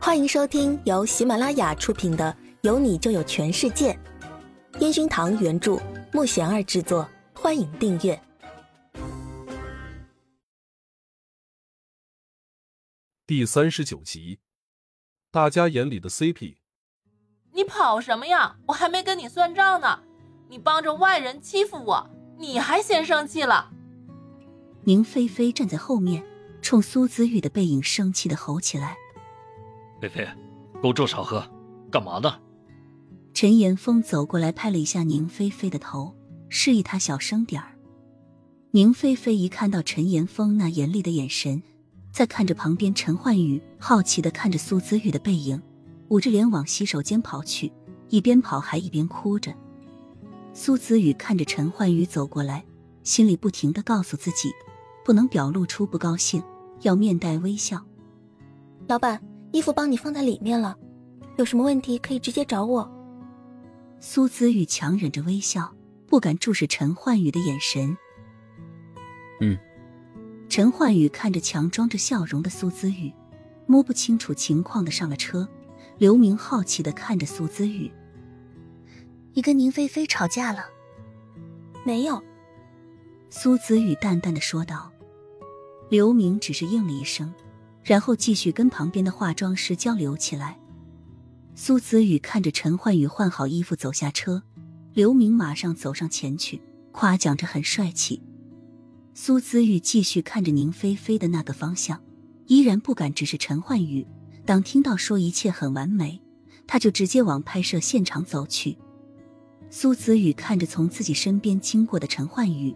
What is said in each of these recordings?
欢迎收听由喜马拉雅出品的《有你就有全世界》，烟熏堂原著，木贤儿制作。欢迎订阅第三十九集。大家眼里的 CP，你跑什么呀？我还没跟你算账呢，你帮着外人欺负我，你还先生气了。宁菲菲站在后面，冲苏子玉的背影生气的吼起来：“菲菲，给我住场合，干嘛呢？”陈岩峰走过来，拍了一下宁菲菲的头，示意她小声点儿。宁菲菲一看到陈岩峰那严厉的眼神，再看着旁边陈焕宇好奇的看着苏子玉的背影，捂着脸往洗手间跑去，一边跑还一边哭着。苏子宇看着陈焕宇走过来，心里不停的告诉自己，不能表露出不高兴，要面带微笑。老板，衣服帮你放在里面了，有什么问题可以直接找我。苏子玉强忍着微笑，不敢注视陈焕宇的眼神。嗯。陈焕宇看着强装着笑容的苏子玉，摸不清楚情况的上了车。刘明好奇的看着苏子玉：“你跟宁菲菲吵架了？”“没有。”苏子玉淡淡的说道。刘明只是应了一声，然后继续跟旁边的化妆师交流起来。苏子宇看着陈焕宇换好衣服走下车，刘明马上走上前去，夸奖着很帅气。苏子宇继续看着宁菲菲的那个方向，依然不敢直视陈焕宇。当听到说一切很完美，他就直接往拍摄现场走去。苏子宇看着从自己身边经过的陈焕宇，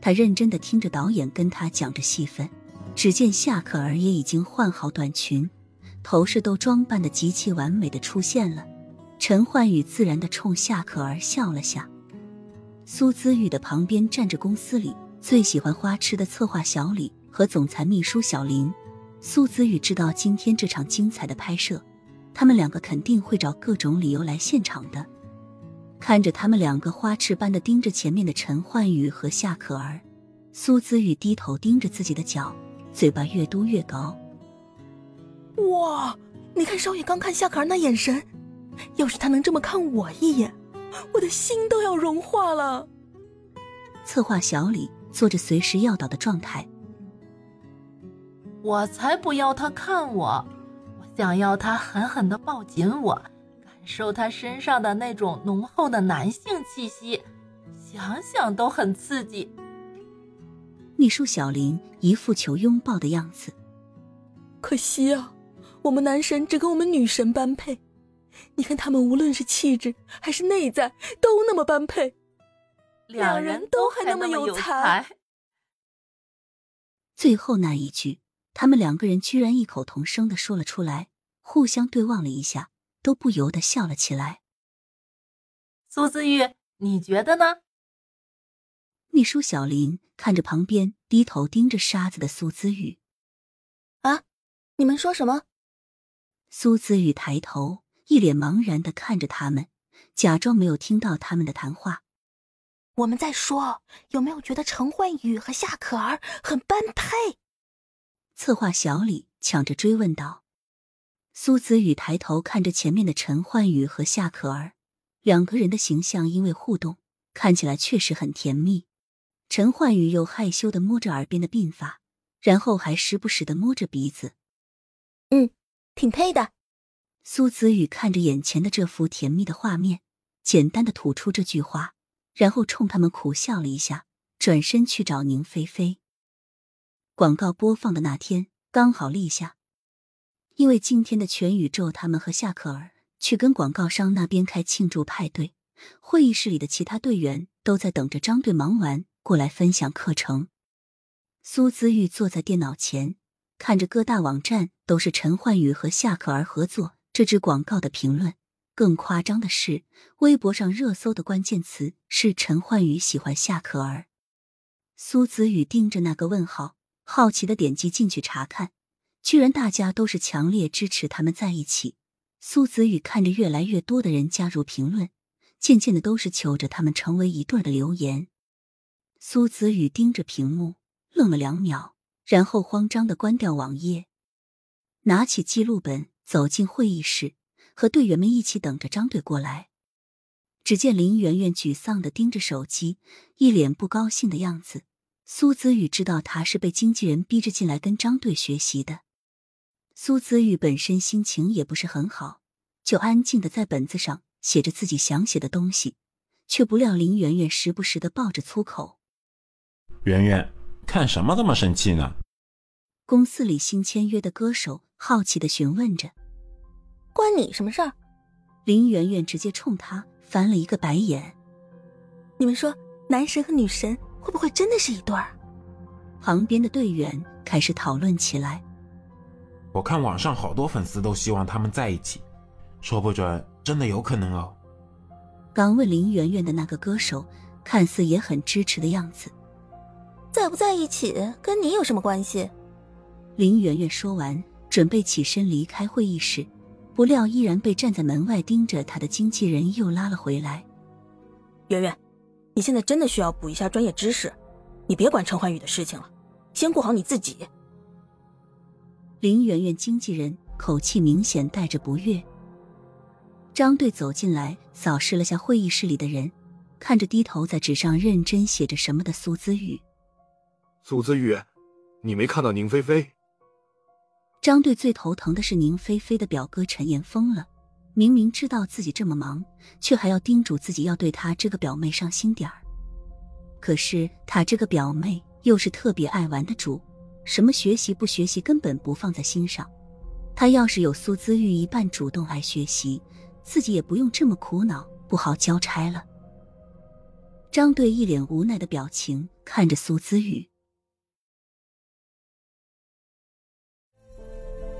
他认真的听着导演跟他讲着戏份。只见夏可儿也已经换好短裙。头饰都装扮的极其完美的出现了，陈焕宇自然的冲夏可儿笑了下。苏姿玉的旁边站着公司里最喜欢花痴的策划小李和总裁秘书小林。苏姿玉知道今天这场精彩的拍摄，他们两个肯定会找各种理由来现场的。看着他们两个花痴般的盯着前面的陈焕宇和夏可儿，苏姿玉低头盯着自己的脚，嘴巴越嘟越高。哇！你看少爷刚看夏可儿那眼神，要是他能这么看我一眼，我的心都要融化了。策划小李做着随时要倒的状态。我才不要他看我，我想要他狠狠的抱紧我，感受他身上的那种浓厚的男性气息，想想都很刺激。秘书小林一副求拥抱的样子，可惜啊。我们男神只跟我们女神般配，你看他们无论是气质还是内在都那么般配，两人都还那么有才。最后那一句，他们两个人居然异口同声的说了出来，互相对望了一下，都不由得笑了起来。苏子玉，你觉得呢？秘书小林看着旁边低头盯着沙子的苏子玉，啊，你们说什么？苏子玉抬头，一脸茫然的看着他们，假装没有听到他们的谈话。我们在说有没有觉得陈焕宇和夏可儿很般配？策划小李抢着追问道。苏子宇抬头看着前面的陈焕宇和夏可儿，两个人的形象因为互动，看起来确实很甜蜜。陈焕宇又害羞的摸着耳边的鬓发，然后还时不时的摸着鼻子。嗯。挺配的，苏子宇看着眼前的这幅甜蜜的画面，简单的吐出这句话，然后冲他们苦笑了一下，转身去找宁菲菲。广告播放的那天刚好立夏，因为今天的全宇宙他们和夏可儿去跟广告商那边开庆祝派对，会议室里的其他队员都在等着张队忙完过来分享课程。苏子玉坐在电脑前。看着各大网站都是陈焕宇和夏可儿合作这支广告的评论，更夸张的是，微博上热搜的关键词是陈焕宇喜欢夏可儿。苏子宇盯着那个问号，好奇的点击进去查看，居然大家都是强烈支持他们在一起。苏子宇看着越来越多的人加入评论，渐渐的都是求着他们成为一对的留言。苏子宇盯着屏幕，愣了两秒。然后慌张的关掉网页，拿起记录本，走进会议室，和队员们一起等着张队过来。只见林媛媛沮丧的盯着手机，一脸不高兴的样子。苏子宇知道他是被经纪人逼着进来跟张队学习的。苏子宇本身心情也不是很好，就安静的在本子上写着自己想写的东西，却不料林媛媛时不时的爆着粗口。圆圆，看什么这么生气呢？公司里新签约的歌手好奇的询问着。关你什么事儿？林圆圆直接冲他。翻了一个白眼，你们说男神和女神会不会真的是一对儿？旁边的队员开始讨论起来。我看网上好多粉丝都希望他们在一起，说不准真的有可能哦。刚问林圆圆的那个歌手，看似也很支持的样子。在不在一起跟你有什么关系？林媛媛说完，准备起身离开会议室。不料，依然被站在门外盯着她的经纪人又拉了回来。媛媛，你现在真的需要补一下专业知识，你别管陈焕宇的事情了，先顾好你自己。林媛媛经纪人口气明显带着不悦。张队走进来，扫视了下会议室里的人，看着低头在纸上认真写着什么的苏子宇。苏子宇，你没看到宁菲菲？张队最头疼的是宁菲菲的表哥陈岩疯了，明明知道自己这么忙，却还要叮嘱自己要对他这个表妹上心点儿。可是他这个表妹又是特别爱玩的主，什么学习不学习根本不放在心上。他要是有苏姿玉一半主动爱学习，自己也不用这么苦恼，不好交差了。张队一脸无奈的表情看着苏姿玉。